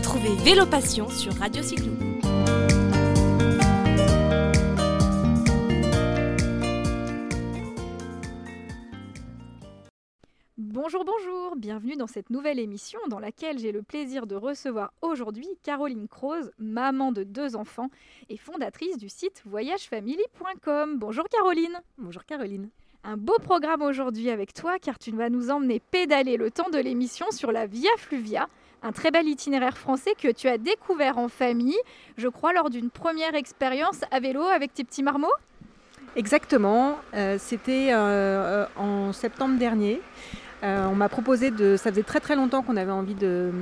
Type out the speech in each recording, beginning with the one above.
Retrouvez Vélo Passion sur Radio Cyclo. Bonjour, bonjour, bienvenue dans cette nouvelle émission dans laquelle j'ai le plaisir de recevoir aujourd'hui Caroline Croze, maman de deux enfants et fondatrice du site voyagefamily.com. Bonjour Caroline. Bonjour Caroline. Un beau programme aujourd'hui avec toi car tu vas nous emmener pédaler le temps de l'émission sur la Via Fluvia, un très bel itinéraire français que tu as découvert en famille, je crois lors d'une première expérience à vélo avec tes petits marmots. Exactement, euh, c'était euh, en septembre dernier. Euh, on m'a proposé de. Ça faisait très très longtemps qu'on avait envie de,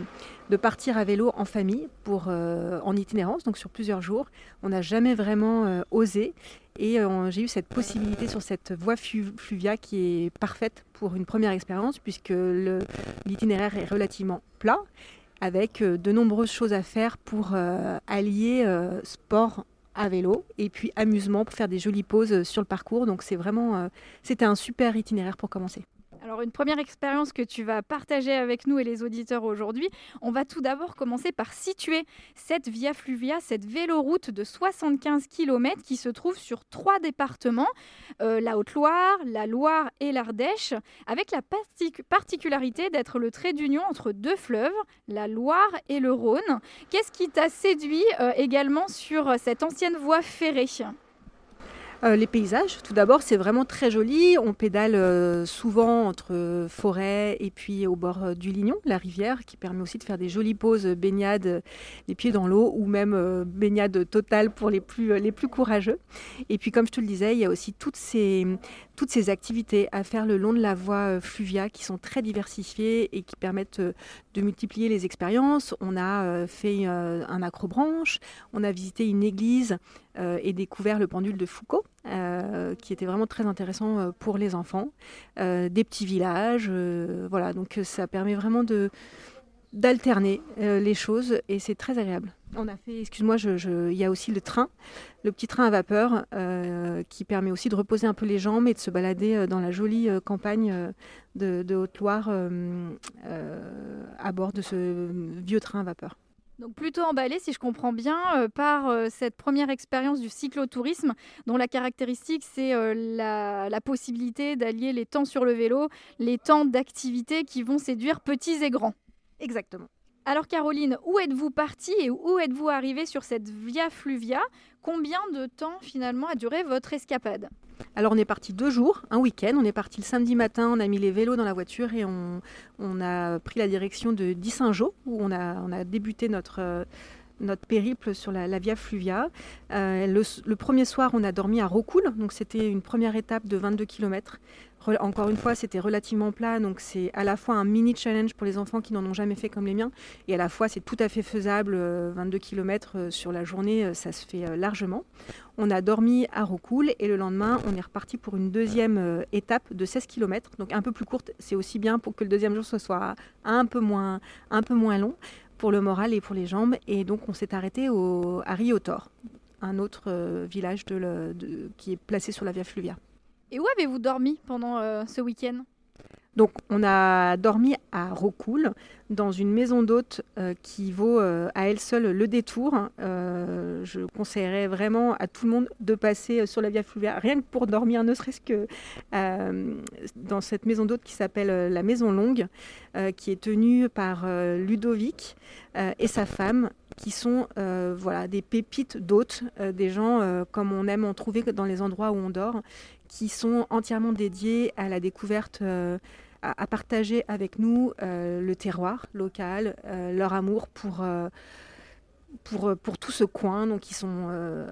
de partir à vélo en famille pour, en itinérance, donc sur plusieurs jours. On n'a jamais vraiment osé. Et euh, j'ai eu cette possibilité sur cette voie flu- fluvia qui est parfaite pour une première expérience, puisque l'itinéraire est relativement plat, avec euh, de nombreuses choses à faire pour euh, allier sport à vélo et puis amusement pour faire des jolies pauses sur le parcours. Donc c'est vraiment, c'était un super itinéraire pour commencer. Alors une première expérience que tu vas partager avec nous et les auditeurs aujourd'hui, on va tout d'abord commencer par situer cette Via Fluvia, cette véloroute de 75 km qui se trouve sur trois départements, euh, la Haute-Loire, la Loire et l'Ardèche, avec la partic- particularité d'être le trait d'union entre deux fleuves, la Loire et le Rhône. Qu'est-ce qui t'a séduit euh, également sur cette ancienne voie ferrée? Euh, les paysages, tout d'abord, c'est vraiment très joli. On pédale euh, souvent entre forêt et puis au bord euh, du Lignon, la rivière, qui permet aussi de faire des jolies pauses euh, baignades, euh, les pieds dans l'eau, ou même euh, baignade totale pour les plus, euh, les plus courageux. Et puis, comme je te le disais, il y a aussi toutes ces, toutes ces activités à faire le long de la voie euh, Fluvia qui sont très diversifiées et qui permettent euh, de multiplier les expériences. On a euh, fait euh, un acrobranche, on a visité une église euh, et découvert le pendule de Foucault, euh, qui était vraiment très intéressant euh, pour les enfants. Euh, des petits villages, voilà, donc ça permet vraiment de d'alterner les choses et c'est très agréable. On a fait, excuse-moi, il y a aussi le train, le petit train à vapeur qui permet aussi de reposer un peu les jambes et de se balader dans la jolie campagne de, Haute-Loire à bord de ce vieux train à vapeur. Donc plutôt emballé, si je comprends bien, euh, par euh, cette première expérience du cyclotourisme, dont la caractéristique, c'est euh, la, la possibilité d'allier les temps sur le vélo, les temps d'activité qui vont séduire petits et grands. Exactement. Alors Caroline, où êtes-vous partie et où êtes-vous arrivée sur cette Via Fluvia? Combien de temps finalement a duré votre escapade? Alors on est parti deux jours, un week-end. On est parti le samedi matin, on a mis les vélos dans la voiture et on, on a pris la direction de Dissingeau où on a, on a débuté notre, euh, notre périple sur la, Via Fluvia. Euh, le, premier soir, on a dormi à Rocoul, donc c'était une première étape de 22 km. Encore une fois, c'était relativement plat, donc c'est à la fois un mini challenge pour les enfants qui n'en ont jamais fait comme les miens, et à la fois c'est tout à fait faisable, euh, 22 km sur la journée, euh, ça se fait euh, largement. On a dormi à Rocoul et le lendemain, on est reparti pour une deuxième euh, étape de 16 km, donc un peu plus courte. C'est aussi bien pour que le deuxième jour ce soit un peu moins, un peu moins long pour le moral et pour les jambes. Et donc on s'est arrêté au, à Riotor, un autre euh, village qui est placé sur la Via Fluvia. Et où avez-vous dormi pendant euh, ce week-end? Donc on a dormi à Rocoul dans une maison d'hôte euh, qui vaut euh, à elle seule le détour. Euh, je conseillerais vraiment à tout le monde de passer euh, sur la Via Fluvia, rien que pour dormir, ne serait-ce que dans cette maison d'hôte qui s'appelle la Maison Longue, qui est tenue par Ludovic et sa femme qui sont euh, voilà, des pépites d'hôtes, euh, des gens euh, comme on aime en trouver dans les endroits où on dort, qui sont entièrement dédiés à la découverte à, partager avec nous le terroir local, leur amour pour, pour, pour tout ce coin. Donc ils, sont, euh,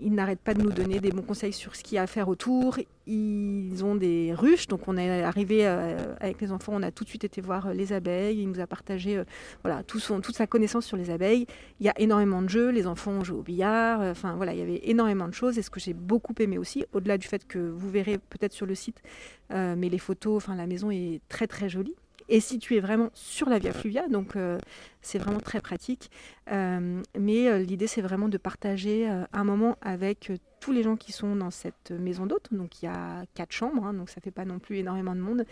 ils n'arrêtent pas de nous donner des bons conseils sur ce qu'il y a à faire autour. Ils ont des ruches, donc on est arrivé euh, avec les enfants, on a tout de suite été voir euh, les abeilles. Il nous a partagé euh, voilà, tout son, toute sa connaissance sur les abeilles. Il y a énormément de jeux, les enfants ont joué au billard. euh, Enfin voilà, il y avait énormément de choses. Et ce que j'ai beaucoup aimé aussi, au-delà du fait que vous verrez peut-être sur le site, euh, mais les photos, enfin la maison est très très jolie est située vraiment sur la Via Fluvia, donc euh, c'est vraiment très pratique. Euh, mais euh, l'idée, c'est vraiment de partager un moment avec tous les gens qui sont dans cette maison d'hôte. Donc il y a quatre chambres, hein, donc ça fait pas non plus énormément de monde,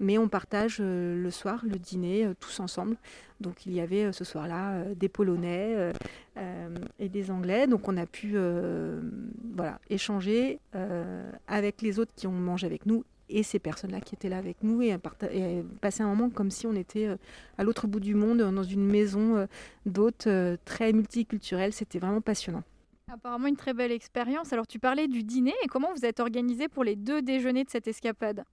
mais on partage le soir le dîner tous ensemble. Donc il y avait ce soir-là des Polonais et des Anglais, donc on a pu voilà échanger avec les autres qui ont mangé avec nous et ces personnes-là qui étaient là avec nous et, passer un moment comme si on était euh, à l'autre bout du monde, dans une maison euh, d'hôtes euh, très multiculturelle. C'était vraiment passionnant. Apparemment une très belle expérience. Alors tu parlais du dîner et comment vous êtes organisé pour les deux déjeuners de cette escapade?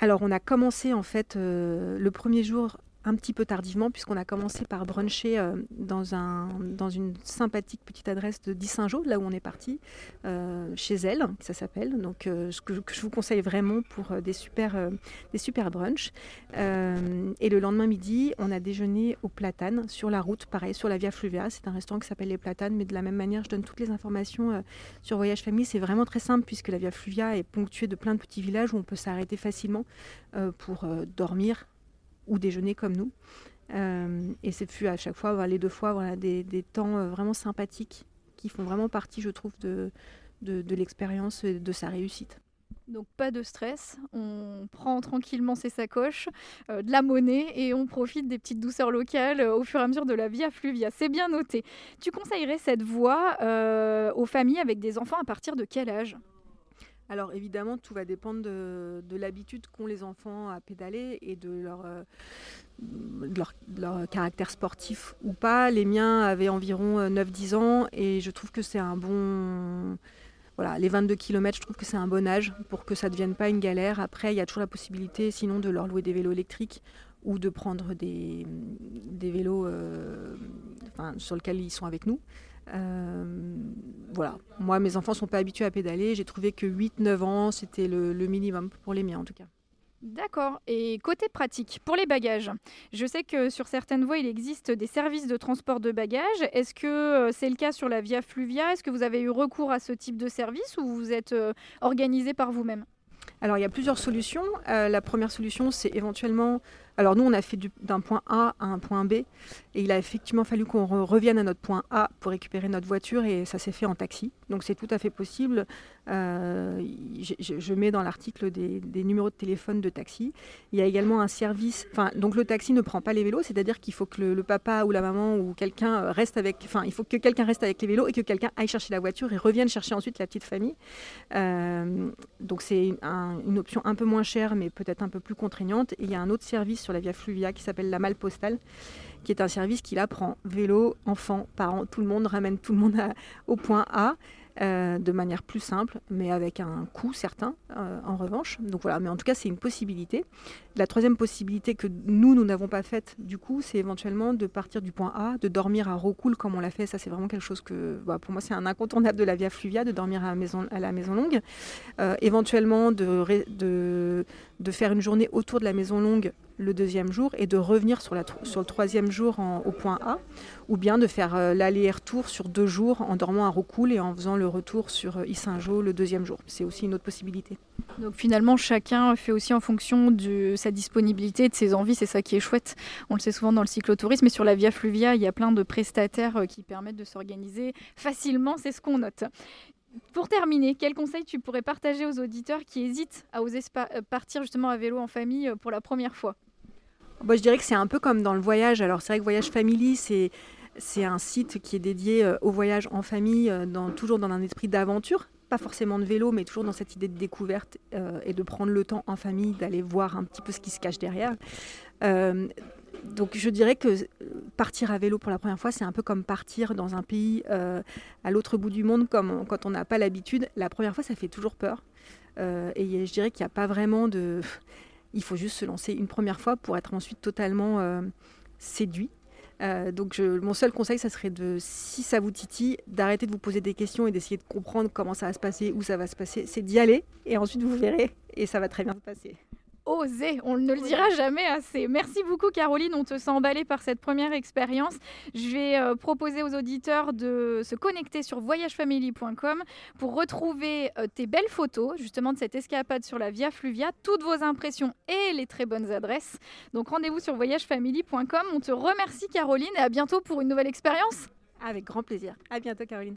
Alors on a commencé en fait le premier jour un petit peu tardivement, puisqu'on a commencé par bruncher euh, dans, un, dans une sympathique petite adresse de Saint-Jean, là où on est parti, euh, chez elle, ça s'appelle. Donc, euh, que, je vous conseille vraiment pour des super, des super brunchs. et le lendemain midi, on a déjeuné au Platane, sur la route, pareil, sur la Via Fluvia. C'est un restaurant qui s'appelle Les Platanes, mais de la même manière, je donne toutes les informations sur Voyage Famille. C'est vraiment très simple, puisque la Via Fluvia est ponctuée de plein de petits villages où on peut s'arrêter facilement pour dormir, ou déjeuner comme nous. Euh, et c'est fut à chaque fois, les deux fois, voilà, des, des, temps euh, vraiment sympathiques qui font vraiment partie, je trouve, de, de, de l'expérience et de sa réussite. Donc pas de stress, on prend tranquillement ses sacoches, euh, de la monnaie et on profite des petites douceurs locales au fur et à mesure de la Via Fluvia. C'est bien noté. Tu conseillerais cette voie aux familles avec des enfants à partir de quel âge? Alors évidemment, tout va dépendre de, l'habitude qu'ont les enfants à pédaler et de leur, euh, caractère sportif ou pas. Les miens avaient environ 9-10 euh, ans et je trouve que c'est un bon... Voilà, les 22 km, je trouve que c'est un bon âge pour que ça ne devienne pas une galère. Après, il y a toujours la possibilité, sinon, de leur louer des vélos électriques ou de prendre des, des vélos euh, sur lesquels ils sont avec nous. Euh, voilà, moi mes enfants sont pas habitués à pédaler, j'ai trouvé que 8-9 ans c'était le, minimum pour les miens en tout cas. D'accord. Et côté pratique, pour les bagages, je sais que sur certaines voies, il existe des services de transport de bagages. Est-ce que euh, c'est le cas sur la Via Fluvia? Est-ce que vous avez eu recours à ce type de service ou vous êtes euh, organisé par vous-même? Alors il y a plusieurs solutions. la première solution, c'est éventuellement alors nous, on a fait d'un point A à un point B, et il a effectivement fallu qu'on revienne à notre point A pour récupérer notre voiture, et ça s'est fait en taxi. Donc c'est tout à fait possible. Euh, je, mets dans l'article des, numéros de téléphone de taxi. Il y a également un service. Enfin, donc le taxi ne prend pas les vélos, c'est-à-dire qu'il faut que le, papa ou la maman ou quelqu'un reste avec. Enfin, il faut que quelqu'un reste avec les vélos et que quelqu'un aille chercher la voiture et revienne chercher ensuite la petite famille. Euh, donc c'est une option un peu moins chère, mais peut-être un peu plus contraignante. Et il y a un autre service sur la Via Fluvia qui s'appelle la Malle Postale, qui est un service qui là prend vélo, enfants, parents, tout le monde ramène tout le monde au point A. Euh, de manière plus simple, mais avec un coût certain euh, en revanche. Donc voilà, mais en tout cas c'est une possibilité. La troisième possibilité que nous, nous n'avons pas faite du coup, c'est éventuellement de partir du point A, de dormir à Rocoul comme on l'a fait. Ça c'est vraiment quelque chose que, pour moi c'est un incontournable de la Via Fluvia, de dormir à la maison, à la maison longue. Euh, éventuellement de faire une journée autour de la maison longue le deuxième jour et de revenir sur, sur le troisième jour au point A, ou bien de faire euh, l'aller-retour sur deux jours en dormant à Rocoul et en faisant le retour sur euh, le deuxième jour. C'est aussi une autre possibilité. Donc finalement, chacun fait aussi en fonction de sa disponibilité, de ses envies, c'est ça qui est chouette. On le sait souvent dans le cyclotourisme, et sur la Via Fluvia, il y a plein de prestataires euh, qui permettent de s'organiser facilement, c'est ce qu'on note. Pour terminer, quel conseil tu pourrais partager aux auditeurs qui hésitent à oser partir justement à vélo en famille pour la première fois? Je dirais que c'est un peu comme dans le voyage. Alors c'est vrai que Voyage Family, c'est un site qui est dédié euh, au voyage en famille, euh, toujours dans un esprit d'aventure, pas forcément de vélo, mais toujours dans cette idée de découverte euh, et de prendre le temps en famille, d'aller voir un petit peu ce qui se cache derrière. donc je dirais que partir à vélo pour la première fois, c'est un peu comme partir dans un pays à l'autre bout du monde, comme quand on n'a pas l'habitude. La première fois, ça fait toujours peur. et je dirais qu'il n'y a pas vraiment de il faut juste se lancer une première fois pour être ensuite totalement euh, séduit. Euh, donc mon seul conseil, ça serait de, si ça vous titille, d'arrêter de vous poser des questions et d'essayer de comprendre comment ça va se passer, où ça va se passer. C'est d'y aller et ensuite vous verrez et ça va très bien se passer oser. On ne le dira jamais assez. Merci beaucoup Caroline, on te sent emballée par cette première expérience. Je vais euh, proposer aux auditeurs de se connecter sur voyagefamily.com pour retrouver euh, tes belles photos justement de cette escapade sur la Via Fluvia, toutes vos impressions et les très bonnes adresses. Donc rendez-vous sur voyagefamily.com. On te remercie Caroline et à bientôt pour une nouvelle expérience. Avec grand plaisir. À bientôt Caroline.